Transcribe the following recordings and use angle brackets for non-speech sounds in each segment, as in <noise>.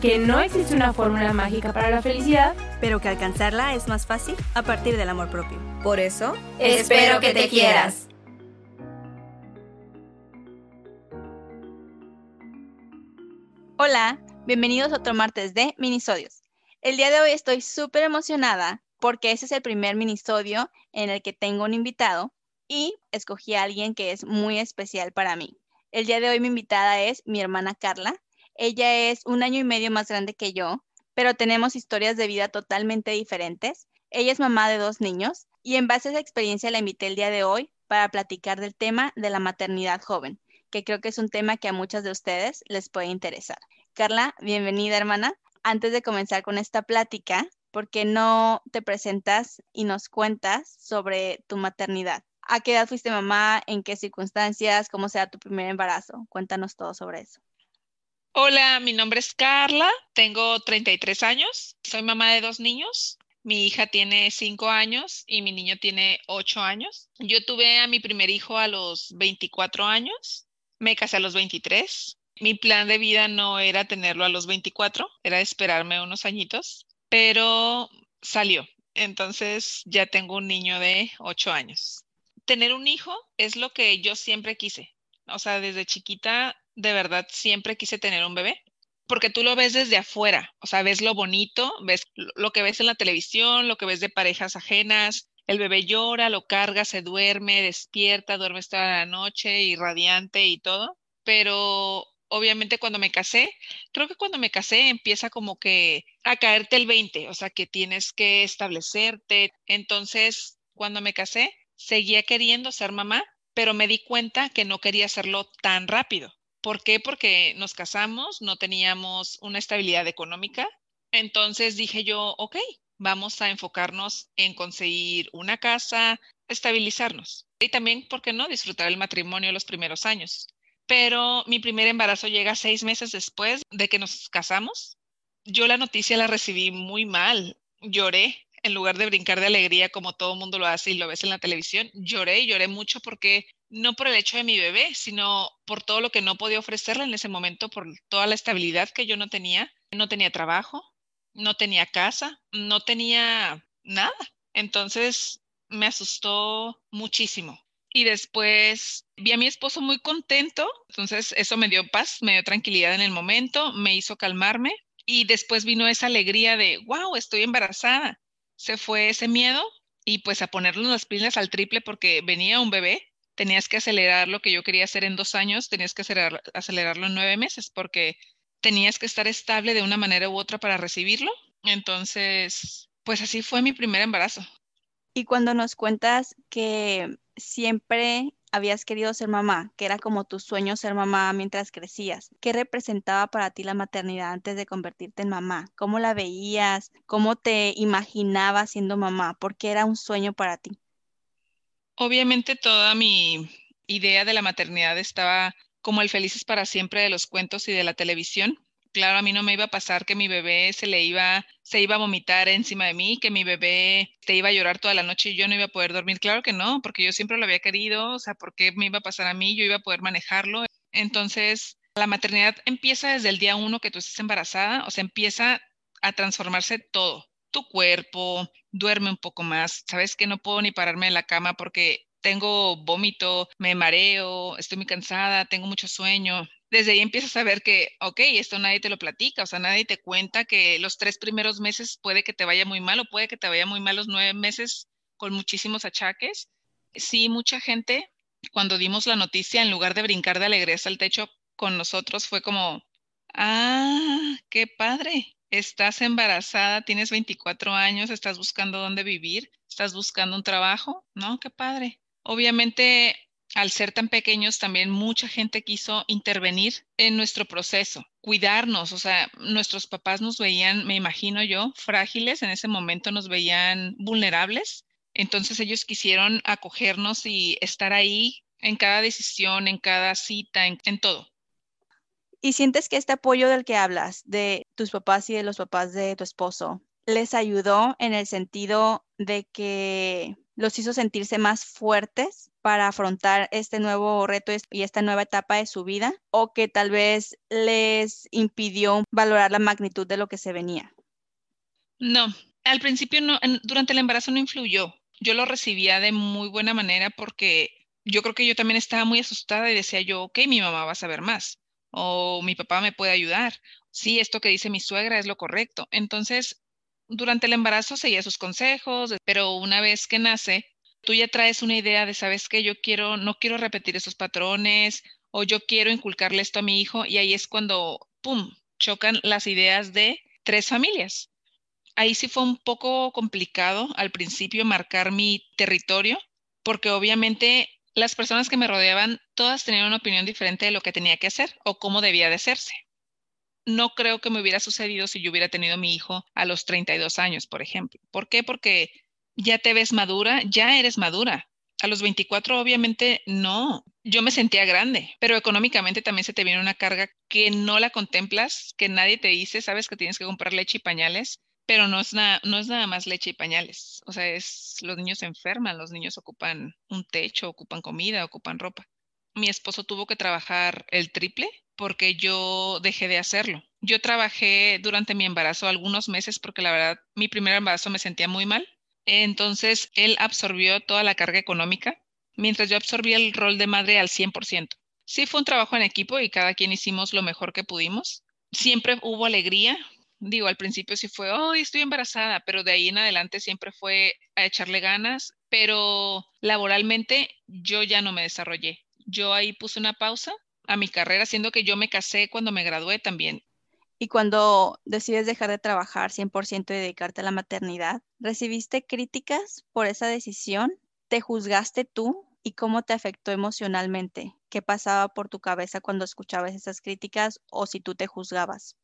que no existe una fórmula mágica para la felicidad, pero que alcanzarla es más fácil a partir del amor propio. Por eso, Espero que te quieras. Hola, bienvenidos a otro martes de Minisodios. El día de hoy estoy súper emocionada porque ese es el primer minisodio en el que tengo un invitado y escogí a alguien que es muy especial para mí. El día de hoy mi invitada es mi hermana Carla. Ella es un año y medio más grande que yo, pero tenemos historias de vida totalmente diferentes. Ella es mamá de dos niños y en base a esa experiencia la invité el día de hoy para platicar del tema de la maternidad joven, que creo que es un tema que a muchas de ustedes les puede interesar. Carla, bienvenida hermana. Antes de comenzar con esta plática, ¿por qué no te presentas y nos cuentas sobre tu maternidad? ¿A qué edad fuiste mamá? ¿En qué circunstancias? ¿Cómo será tu primer embarazo? Cuéntanos todo sobre eso. Hola, mi nombre es Carla, tengo 33 años, soy mamá de dos niños. Mi hija tiene 5 años y mi niño tiene 8 años. Yo tuve a mi primer hijo a los 24 años, me casé a los 23. Mi plan de vida no era tenerlo a los 24, era esperarme unos añitos, pero salió. Entonces ya tengo un niño de 8 años. Tener un hijo es lo que yo siempre quise. O sea, desde chiquita, de verdad, siempre quise tener un bebé porque tú lo ves desde afuera, o sea, ves lo bonito, ves lo que ves en la televisión, lo que ves de parejas ajenas, el bebé llora, lo carga, se duerme, despierta, duerme toda la noche y radiante y todo, pero obviamente cuando me casé, creo que cuando me casé empieza como que a caerte el 20, o sea, que tienes que establecerte. Entonces, cuando me casé, seguía queriendo ser mamá, pero me di cuenta que no quería hacerlo tan rápido. ¿Por qué? Porque nos casamos, no teníamos una estabilidad económica. Entonces dije yo, ok, vamos a enfocarnos en conseguir una casa, estabilizarnos. Y también, ¿por qué no? Disfrutar el matrimonio los primeros años. Pero mi primer embarazo llega seis meses después de que nos casamos. Yo la noticia la recibí muy mal. Lloré en lugar de brincar de alegría como todo mundo lo hace y lo ves en la televisión. Lloré y lloré mucho porque no por el hecho de mi bebé, sino por todo lo que no podía ofrecerle en ese momento, por toda la estabilidad que yo no tenía. No tenía trabajo, no tenía casa, no tenía nada. Entonces me asustó muchísimo. Y después vi a mi esposo muy contento, entonces eso me dio paz, me dio tranquilidad en el momento, me hizo calmarme y después vino esa alegría de, wow, estoy embarazada. Se fue ese miedo y pues a ponerle las pilas al triple porque venía un bebé tenías que acelerar lo que yo quería hacer en dos años, tenías que acelerar, acelerarlo en nueve meses porque tenías que estar estable de una manera u otra para recibirlo. Entonces, pues así fue mi primer embarazo. Y cuando nos cuentas que siempre habías querido ser mamá, que era como tu sueño ser mamá mientras crecías, ¿qué representaba para ti la maternidad antes de convertirte en mamá? ¿Cómo la veías? ¿Cómo te imaginabas siendo mamá? ¿Por qué era un sueño para ti? Obviamente toda mi idea de la maternidad estaba como el felices para siempre de los cuentos y de la televisión. Claro, a mí no me iba a pasar que mi bebé se le iba, se iba a vomitar encima de mí, que mi bebé te iba a llorar toda la noche y yo no iba a poder dormir. Claro que no, porque yo siempre lo había querido, o sea, ¿por qué me iba a pasar a mí? Yo iba a poder manejarlo. Entonces, la maternidad empieza desde el día uno que tú estés embarazada, o sea, empieza a transformarse todo tu cuerpo, duerme un poco más, sabes que no puedo ni pararme de la cama porque tengo vómito, me mareo, estoy muy cansada, tengo mucho sueño. Desde ahí empiezas a ver que, ok, esto nadie te lo platica, o sea, nadie te cuenta que los tres primeros meses puede que te vaya muy mal o puede que te vaya muy mal los nueve meses con muchísimos achaques. Sí, mucha gente, cuando dimos la noticia, en lugar de brincar de alegría al techo con nosotros, fue como, ah, qué padre, estás embarazada, tienes 24 años, estás buscando dónde vivir, estás buscando un trabajo, ¿no? Qué padre. Obviamente al ser tan pequeños, también mucha gente quiso intervenir en nuestro proceso, cuidarnos, o sea, nuestros papás nos veían, me imagino yo, frágiles, en ese momento nos veían vulnerables, entonces ellos quisieron acogernos y estar ahí en cada decisión, en cada cita, en, todo. ¿Y sientes que este apoyo del que hablas, de tus papás y de los papás de tu esposo, les ayudó en el sentido de que los hizo sentirse más fuertes para afrontar este nuevo reto y esta nueva etapa de su vida o que tal vez les impidió valorar la magnitud de lo que se venía? No, al principio no, durante el embarazo no influyó. Yo lo recibía de muy buena manera porque yo creo que yo también estaba muy asustada y decía yo, ok, mi mamá va a saber más o mi papá me puede ayudar. Sí, esto que dice mi suegra es lo correcto. Entonces, durante el embarazo seguía sus consejos, pero una vez que nace, tú ya traes una idea de, sabes que yo quiero, no quiero repetir esos patrones o yo quiero inculcarle esto a mi hijo y ahí es cuando, ¡pum!, chocan las ideas de tres familias. Ahí sí fue un poco complicado al principio marcar mi territorio, porque obviamente las personas que me rodeaban, todas tenían una opinión diferente de lo que tenía que hacer o cómo debía de hacerse no creo que me hubiera sucedido si yo hubiera tenido mi hijo a los 32 años, por ejemplo. ¿Por qué? Porque ya te ves madura, ya eres madura. A los 24 obviamente no. Yo me sentía grande, pero económicamente también se te viene una carga que no la contemplas, que nadie te dice, sabes que tienes que comprar leche y pañales, pero no es, nada, no es nada más leche y pañales. O sea, es los niños enferman, los niños ocupan un techo, ocupan comida, ocupan ropa. Mi esposo tuvo que trabajar el triple porque yo dejé de hacerlo. Yo trabajé durante mi embarazo algunos meses porque la verdad mi primer embarazo me sentía muy mal. Entonces él absorbió toda la carga económica mientras yo absorbía el rol de madre al 100%. Sí fue un trabajo en equipo y cada quien hicimos lo mejor que pudimos. Siempre hubo alegría. Digo, al principio sí fue, oh, estoy embarazada, pero de ahí en adelante siempre fue a echarle ganas, pero laboralmente yo ya no me desarrollé. Yo ahí puse una pausa a mi carrera, siendo que yo me casé cuando me gradué también. Y cuando decides dejar de trabajar 100% y dedicarte a la maternidad, ¿recibiste críticas por esa decisión? ¿Te juzgaste tú? ¿Y cómo te afectó emocionalmente? ¿Qué pasaba por tu cabeza cuando escuchabas esas críticas o si tú te juzgabas?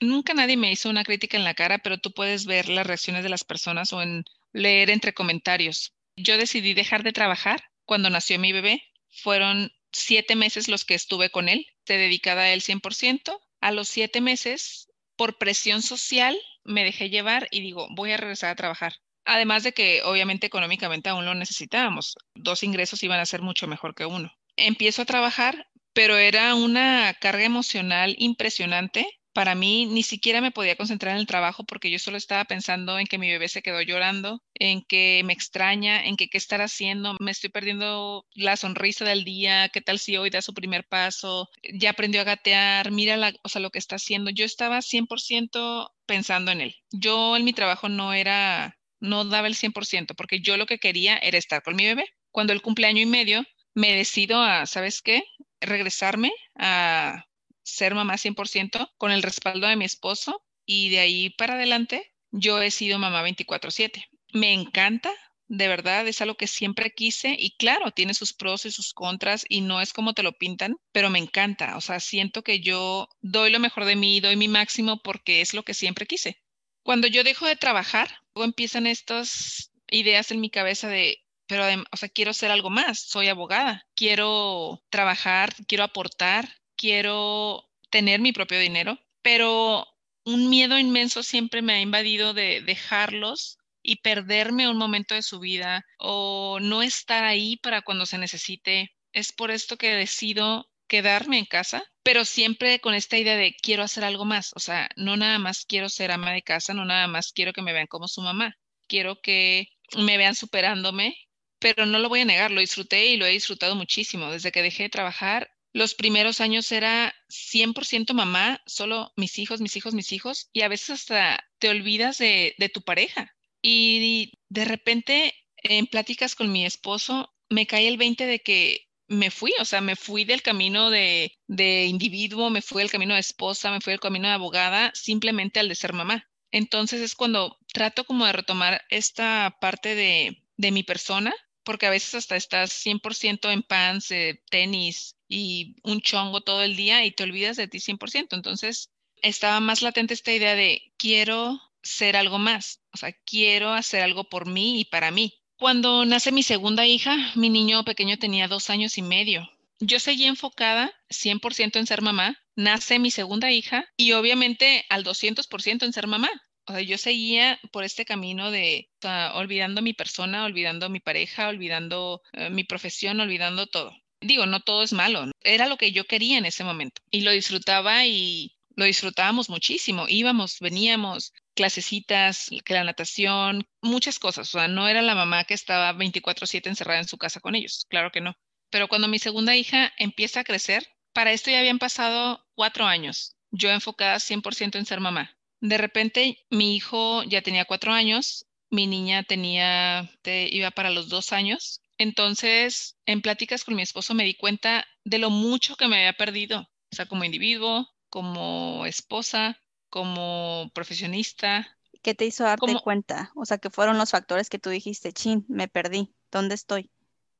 Nunca nadie me hizo una crítica en la cara, pero tú puedes ver las reacciones de las personas o en leer entre comentarios. Yo decidí dejar de trabajar cuando nació mi bebé. Fueron siete meses los que estuve con él, te dedicada a él 100%. A los siete meses, por presión social, me dejé llevar y digo, voy a regresar a trabajar. Además de que obviamente económicamente aún lo necesitábamos. Dos ingresos iban a ser mucho mejor que uno. Empiezo a trabajar, pero era una carga emocional impresionante para mí ni siquiera me podía concentrar en el trabajo porque yo solo estaba pensando en que mi bebé se quedó llorando, en que me extraña, en que qué estar haciendo, me estoy perdiendo la sonrisa del día, qué tal si hoy da su primer paso, ya aprendió a gatear, mira la, o sea, lo que está haciendo. Yo estaba 100% pensando en él. Yo en mi trabajo no era, no daba el 100% porque yo lo que quería era estar con mi bebé. Cuando el cumpleaños y medio, me decido a, ¿sabes qué? Regresarme a ser mamá 100% con el respaldo de mi esposo y de ahí para adelante yo he sido mamá 24/7. Me encanta, de verdad, es algo que siempre quise y claro, tiene sus pros y sus contras y no es como te lo pintan, pero me encanta, o sea, siento que yo doy lo mejor de mí, doy mi máximo porque es lo que siempre quise. Cuando yo dejo de trabajar, luego empiezan estas ideas en mi cabeza de, pero, o sea, quiero ser algo más, soy abogada, quiero trabajar, quiero aportar, quiero tener mi propio dinero, pero un miedo inmenso siempre me ha invadido de dejarlos y perderme un momento de su vida o no estar ahí para cuando se necesite. Es por esto que decido quedarme en casa, pero siempre con esta idea de quiero hacer algo más. O sea, no nada más quiero ser ama de casa, no nada más quiero que me vean como su mamá. Quiero que me vean superándome, pero no lo voy a negar, lo disfruté y lo he disfrutado muchísimo. Desde que dejé de trabajar, los primeros años era 100% mamá, solo mis hijos, mis hijos, mis hijos, y a veces hasta te olvidas de, tu pareja. Y de repente, en pláticas con mi esposo, me cae el 20 de que me fui, o sea, me fui del camino de, de individuo, me fui del camino de esposa, me fui del camino de abogada, simplemente al de ser mamá. Entonces es cuando trato como de retomar esta parte de, de mi persona porque a veces hasta estás 100% en pants, eh, tenis y un chongo todo el día y te olvidas de ti 100%. Entonces, estaba más latente esta idea de quiero ser algo más, o sea, quiero hacer algo por mí y para mí. Cuando nace mi segunda hija, mi niño pequeño tenía dos años y medio. Yo seguía enfocada 100% en ser mamá. Nace mi segunda hija y obviamente al 200% en ser mamá. O sea, yo seguía por este camino de olvidando mi persona, olvidando mi pareja, olvidando eh, mi profesión, olvidando todo. Digo, no todo es malo. Era lo que yo quería en ese momento y lo disfrutaba y lo disfrutábamos muchísimo. Íbamos, veníamos, clasecitas, la natación, muchas cosas. O sea, no era la mamá que estaba 24/7 encerrada en su casa con ellos, claro que no. Pero cuando mi segunda hija empieza a crecer, para esto ya habían pasado cuatro años, yo enfocada 100% en ser mamá. De repente mi hijo ya tenía cuatro años, mi niña tenía, iba para los dos años. Entonces, en pláticas con mi esposo me di cuenta de lo mucho que me había perdido, o sea, como individuo, como esposa, como profesionista. ¿Qué te hizo darte cuenta? O sea, que fueron los factores que tú dijiste, chin, me perdí, ¿dónde estoy?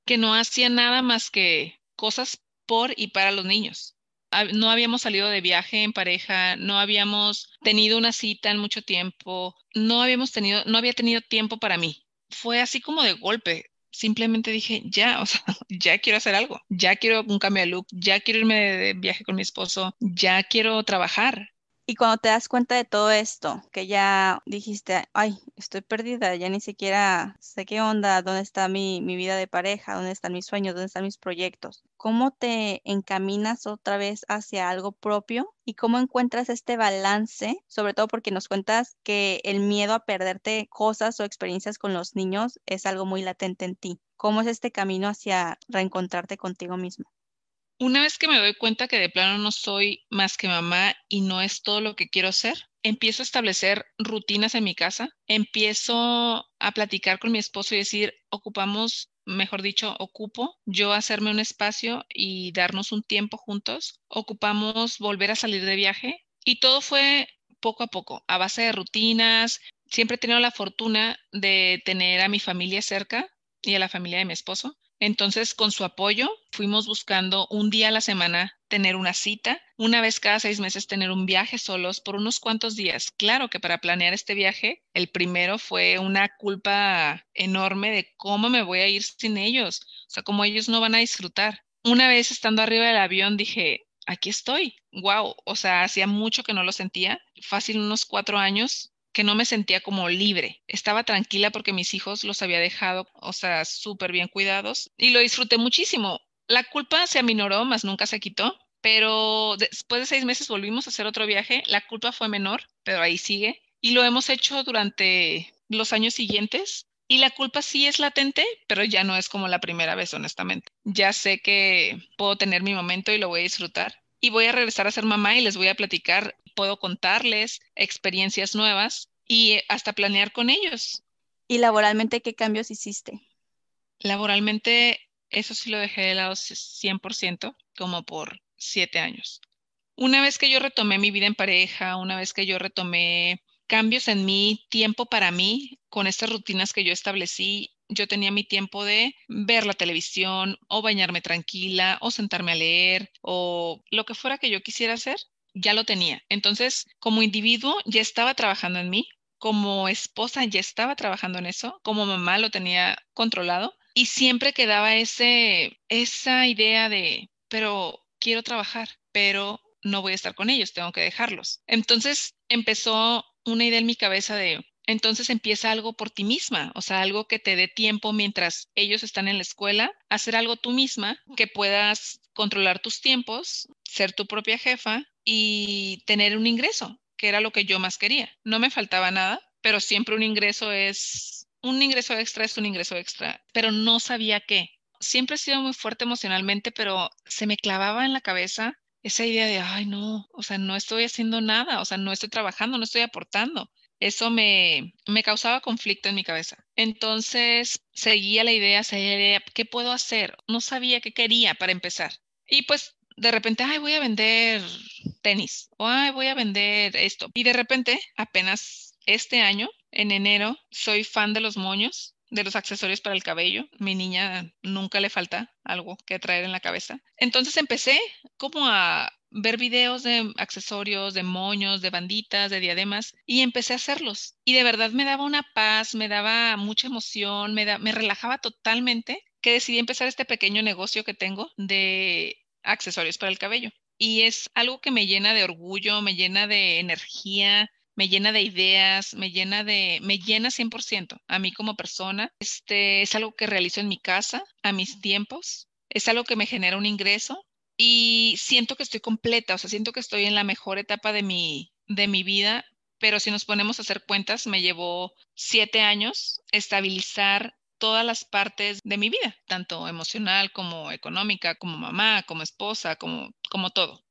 Que no hacía nada más que cosas por y para los niños. No habíamos salido de viaje en pareja, no habíamos tenido una cita en mucho tiempo, no habíamos tenido, no había tenido tiempo para mí. Fue así como de golpe. Simplemente dije, ya, <laughs> o ya quiero hacer algo, ya quiero un cambio de look, ya quiero irme de viaje con mi esposo, ya quiero trabajar, y cuando te das cuenta de todo esto, que ya dijiste, ay, estoy perdida, ya ni siquiera sé qué onda, dónde está mi, mi vida de pareja, dónde están mis sueños, dónde están mis proyectos, ¿cómo te encaminas otra vez hacia algo propio? ¿Y cómo encuentras este balance? Sobre todo porque nos cuentas que el miedo a perderte cosas o experiencias con los niños es algo muy latente en ti. ¿Cómo es este camino hacia reencontrarte contigo mismo? Una vez que me doy cuenta que de plano no soy más que mamá y no es todo lo que quiero ser, empiezo a establecer rutinas en mi casa, empiezo a platicar con mi esposo y decir, ocupamos, mejor dicho, ocupo yo hacerme un espacio y darnos un tiempo juntos, ocupamos volver a salir de viaje y todo fue poco a poco, a base de rutinas. Siempre he tenido la fortuna de tener a mi familia cerca y a la familia de mi esposo. Entonces, con su apoyo, fuimos buscando un día a la semana tener una cita, una vez cada seis meses tener un viaje solos por unos cuantos días. Claro que para planear este viaje, el primero fue una culpa enorme de cómo me voy a ir sin ellos, o sea, cómo ellos no van a disfrutar. Una vez estando arriba del avión dije, aquí estoy, wow, o sea, hacía mucho que no lo sentía, fácil unos cuatro años que no me sentía como libre. Estaba tranquila porque mis hijos los había dejado, o sea, súper bien cuidados y lo disfruté muchísimo. La culpa se aminoró, más nunca se quitó, pero después de seis meses volvimos a hacer otro viaje. La culpa fue menor, pero ahí sigue. Y lo hemos hecho durante los años siguientes. Y la culpa sí es latente, pero ya no es como la primera vez, honestamente. Ya sé que puedo tener mi momento y lo voy a disfrutar. Y voy a regresar a ser mamá y les voy a platicar puedo contarles experiencias nuevas y hasta planear con ellos. ¿Y laboralmente qué cambios hiciste? Laboralmente, eso sí lo dejé de lado 100%, como por siete años. Una vez que yo retomé mi vida en pareja, una vez que yo retomé cambios en mi tiempo para mí, con estas rutinas que yo establecí, yo tenía mi tiempo de ver la televisión o bañarme tranquila o sentarme a leer o lo que fuera que yo quisiera hacer, ya lo tenía. Entonces, como individuo, ya estaba trabajando en mí, como esposa ya estaba trabajando en eso, como mamá lo tenía controlado y siempre quedaba ese, esa idea de, pero quiero trabajar, pero no voy a estar con ellos, tengo que dejarlos. Entonces empezó una idea en mi cabeza de, entonces empieza algo por ti misma, o sea, algo que te dé tiempo mientras ellos están en la escuela, hacer algo tú misma, que puedas controlar tus tiempos, ser tu propia jefa y tener un ingreso, que era lo que yo más quería. No me faltaba nada, pero siempre un ingreso es, un ingreso extra es un ingreso extra, pero no sabía qué. Siempre he sido muy fuerte emocionalmente, pero se me clavaba en la cabeza esa idea de, ay, no, o sea, no estoy haciendo nada, o sea, no estoy trabajando, no estoy aportando. Eso me, me causaba conflicto en mi cabeza. Entonces seguía la idea, seguía ¿qué puedo hacer? No sabía qué quería para empezar. Y pues de repente, ay, voy a vender tenis o ay, voy a vender esto. Y de repente, apenas este año, en enero, soy fan de los moños de los accesorios para el cabello. Mi niña nunca le falta algo que traer en la cabeza. Entonces empecé como a ver videos de accesorios, de moños, de banditas, de diademas y empecé a hacerlos. Y de verdad me daba una paz, me daba mucha emoción, me, da, me relajaba totalmente que decidí empezar este pequeño negocio que tengo de accesorios para el cabello. Y es algo que me llena de orgullo, me llena de energía, me llena de ideas, me llena de, me llena 100% a mí como persona. Este es algo que realizo en mi casa, a mis tiempos. Es algo que me genera un ingreso y siento que estoy completa, o sea, siento que estoy en la mejor etapa de mi, de mi vida, pero si nos ponemos a hacer cuentas, me llevó siete años estabilizar todas las partes de mi vida, tanto emocional como económica, como mamá, como esposa, como, como todo.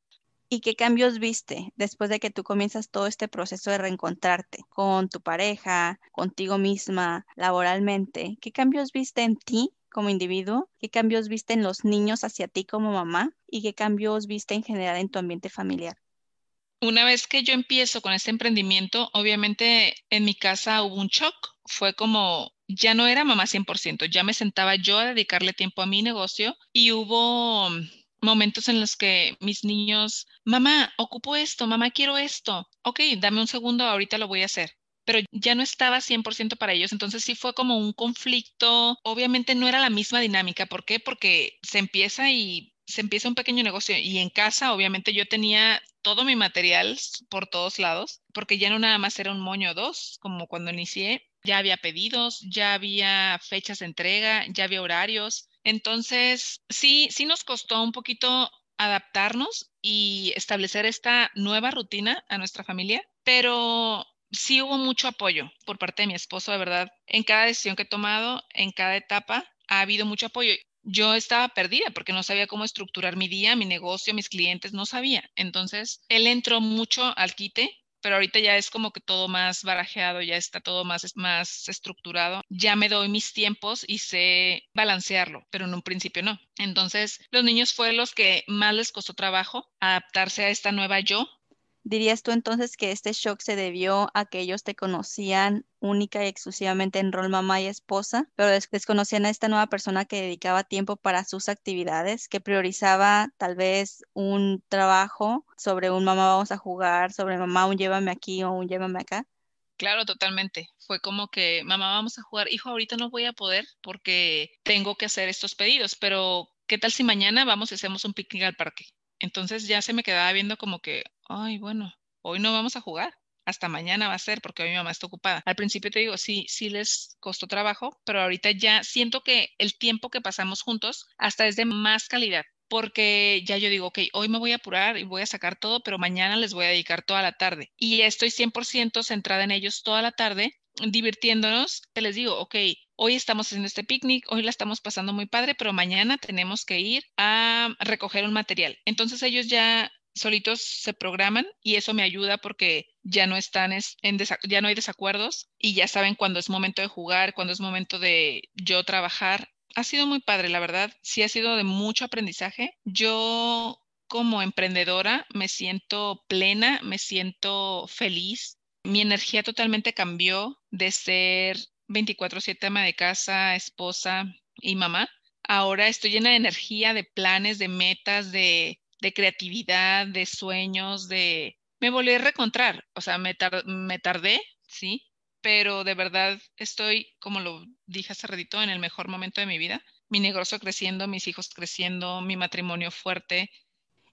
¿Y qué cambios viste después de que tú comienzas todo este proceso de reencontrarte con tu pareja, contigo misma, laboralmente? ¿Qué cambios viste en ti como individuo? ¿Qué cambios viste en los niños hacia ti como mamá? ¿Y qué cambios viste en general en tu ambiente familiar? Una vez que yo empiezo con este emprendimiento, obviamente en mi casa hubo un shock. Fue como, ya no era mamá 100%, ya me sentaba yo a dedicarle tiempo a mi negocio y hubo momentos en los que mis niños, mamá, ocupo esto, mamá, quiero esto. Ok, dame un segundo, ahorita lo voy a hacer pero ya no estaba 100% para ellos, entonces sí fue como un conflicto, obviamente no era la misma dinámica, ¿por qué? Porque se empieza y se empieza un pequeño negocio y en casa obviamente yo tenía todo mi material por todos lados, porque ya no nada más era un moño dos, como cuando inicié, ya había pedidos, ya había fechas de entrega, ya había horarios. Entonces, sí, sí nos costó un poquito adaptarnos y establecer esta nueva rutina a nuestra familia, pero sí hubo mucho apoyo por parte de mi esposo, de verdad. En cada decisión que he tomado, en cada etapa, ha habido mucho apoyo yo estaba perdida porque no sabía cómo estructurar mi día, mi negocio, mis clientes, no sabía. Entonces, él entró mucho al quite, pero ahorita ya es como que todo más barajeado, ya está todo más, más estructurado. Ya me doy mis tiempos y sé balancearlo, pero en un principio no. Entonces, los niños fueron los que más les costó trabajo adaptarse a esta nueva yo, ¿Dirías tú entonces que este shock se debió a que ellos te conocían única y exclusivamente en rol mamá y esposa, pero desconocían a esta nueva persona que dedicaba tiempo para sus actividades, que priorizaba tal vez un trabajo sobre un mamá vamos a jugar, sobre mamá un llévame aquí o un llévame acá? Claro, totalmente. Fue como que, mamá, vamos a jugar. Hijo, ahorita no voy a poder porque tengo que hacer estos pedidos, pero ¿qué tal si mañana vamos y hacemos un picnic al parque? Entonces ya se me quedaba viendo como que, ay, bueno, hoy no vamos a jugar, hasta mañana va a ser porque hoy mi mamá está ocupada. Al principio te digo, sí, sí les costó trabajo, pero ahorita ya siento que el tiempo que pasamos juntos hasta es de más calidad. Porque ya yo digo, ok, hoy me voy a apurar y voy a sacar todo, pero mañana les voy a dedicar toda la tarde. Y estoy 100% centrada en ellos toda la tarde, divirtiéndonos. Te les digo, ok, hoy estamos haciendo este picnic, hoy la estamos pasando muy padre, pero mañana tenemos que ir a recoger un material. Entonces ellos ya solitos se programan y eso me ayuda porque ya no están en ya no hay desacuerdos y ya saben cuándo es momento de jugar, cuándo es momento de yo trabajar. Ha sido muy padre, la verdad, sí ha sido de mucho aprendizaje. Yo como emprendedora me siento plena, me siento feliz. Mi energía totalmente cambió de ser 24/7 ama de casa, esposa y mamá. Ahora estoy llena de energía, de planes, de metas, de de creatividad, de sueños, de... Me volví a reencontrar, o sea, me, tardé, sí, pero de verdad estoy, como lo dije hace ratito, en el mejor momento de mi vida. Mi negocio creciendo, mis hijos creciendo, mi matrimonio fuerte.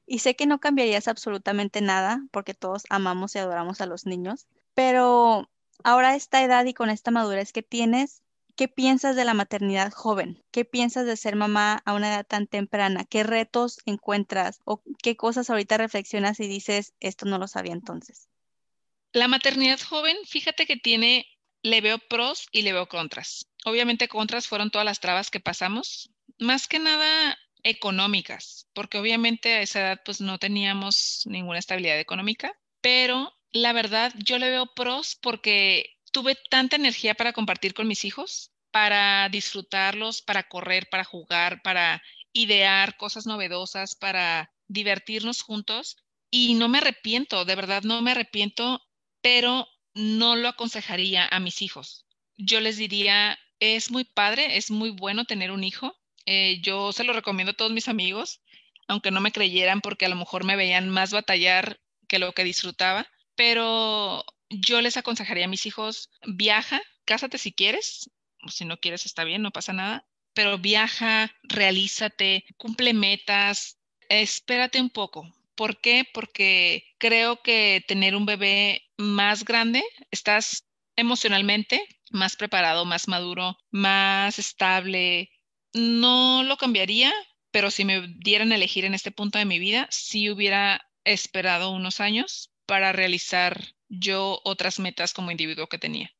Y sé que no cambiarías absolutamente nada porque todos amamos y adoramos a los niños, pero ahora esta edad y con esta madurez que tienes, ¿Qué piensas de la maternidad joven? ¿Qué piensas de ser mamá a una edad tan temprana? ¿Qué retos encuentras o qué cosas ahorita reflexionas y dices, esto no lo sabía entonces? La maternidad joven, fíjate que tiene, le veo pros y le veo contras. Obviamente contras fueron todas las trabas que pasamos, más que nada económicas, porque obviamente a esa edad pues no teníamos ninguna estabilidad económica, pero la verdad yo le veo pros porque tuve tanta energía para compartir con mis hijos, para disfrutarlos, para correr, para jugar, para idear cosas novedosas, para divertirnos juntos. Y no me arrepiento, de verdad no me arrepiento, pero no lo aconsejaría a mis hijos. Yo les diría, es muy padre, es muy bueno tener un hijo. Eh, yo se lo recomiendo a todos mis amigos, aunque no me creyeran porque a lo mejor me veían más batallar que lo que disfrutaba, pero yo les aconsejaría a mis hijos, viaja, cásate si quieres, si no quieres está bien, no pasa nada, pero viaja, realízate, cumple metas, espérate un poco. ¿Por qué? Porque creo que tener un bebé más grande, estás emocionalmente más preparado, más maduro, más estable. No lo cambiaría, pero si me dieran a elegir en este punto de mi vida, sí hubiera esperado unos años para realizar yo otras metas como individuo que tenía.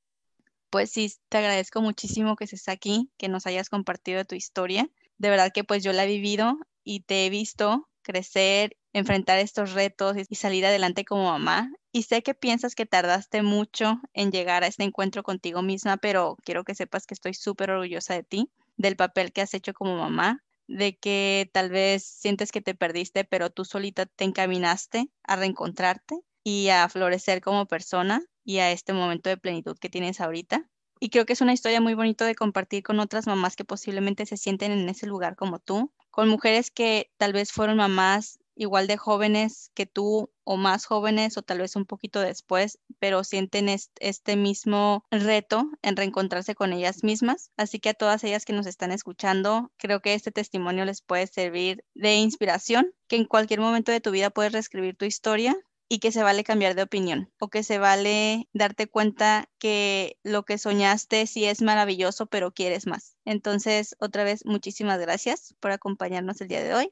Pues sí, te agradezco muchísimo que estés aquí, que nos hayas compartido tu historia. De verdad que pues yo la he vivido y te he visto crecer, enfrentar estos retos y salir adelante como mamá. Y sé que piensas que tardaste mucho en llegar a este encuentro contigo misma, pero quiero que sepas que estoy súper orgullosa de ti, del papel que has hecho como mamá, de que tal vez sientes que te perdiste, pero tú solita te encaminaste a reencontrarte y a florecer como persona y a este momento de plenitud que tienes ahorita. Y creo que es una historia muy bonita de compartir con otras mamás que posiblemente se sienten en ese lugar como tú, con mujeres que tal vez fueron mamás igual de jóvenes que tú o más jóvenes o tal vez un poquito después, pero sienten este mismo reto en reencontrarse con ellas mismas. Así que a todas ellas que nos están escuchando, creo que este testimonio les puede servir de inspiración, que en cualquier momento de tu vida puedes reescribir tu historia y que se vale cambiar de opinión o que se vale darte cuenta que lo que soñaste sí es maravilloso, pero quieres más. Entonces, otra vez, muchísimas gracias por acompañarnos el día de hoy.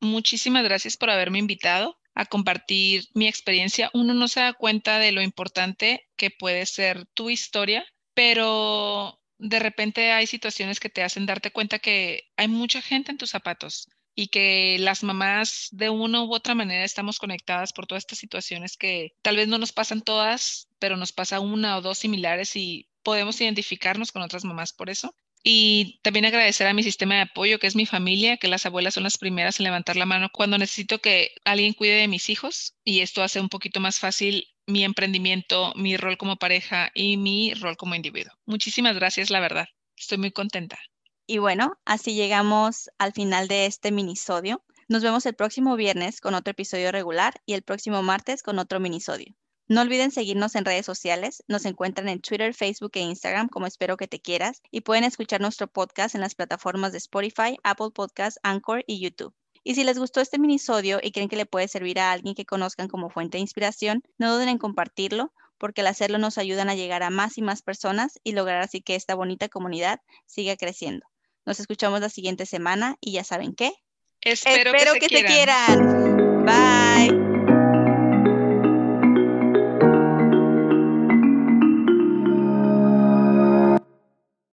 Muchísimas gracias por haberme invitado a compartir mi experiencia. Uno no se da cuenta de lo importante que puede ser tu historia, pero de repente hay situaciones que te hacen darte cuenta que hay mucha gente en tus zapatos y que las mamás de una u otra manera estamos conectadas por todas estas situaciones que tal vez no nos pasan todas, pero nos pasa una o dos similares y podemos identificarnos con otras mamás por eso. Y también agradecer a mi sistema de apoyo, que es mi familia, que las abuelas son las primeras en levantar la mano cuando necesito que alguien cuide de mis hijos y esto hace un poquito más fácil mi emprendimiento, mi rol como pareja y mi rol como individuo. Muchísimas gracias, la verdad. Estoy muy contenta. Y bueno, así llegamos al final de este minisodio. Nos vemos el próximo viernes con otro episodio regular y el próximo martes con otro minisodio. No olviden seguirnos en redes sociales. Nos encuentran en Twitter, Facebook e Instagram como Espero que te quieras y pueden escuchar nuestro podcast en las plataformas de Spotify, Apple Podcasts, Anchor y YouTube. Y si les gustó este minisodio y creen que le puede servir a alguien que conozcan como fuente de inspiración, no duden en compartirlo porque al hacerlo nos ayudan a llegar a más y más personas y lograr así que esta bonita comunidad siga creciendo. Nos escuchamos la siguiente semana y ya saben qué. Espero, que, te quieran. Bye.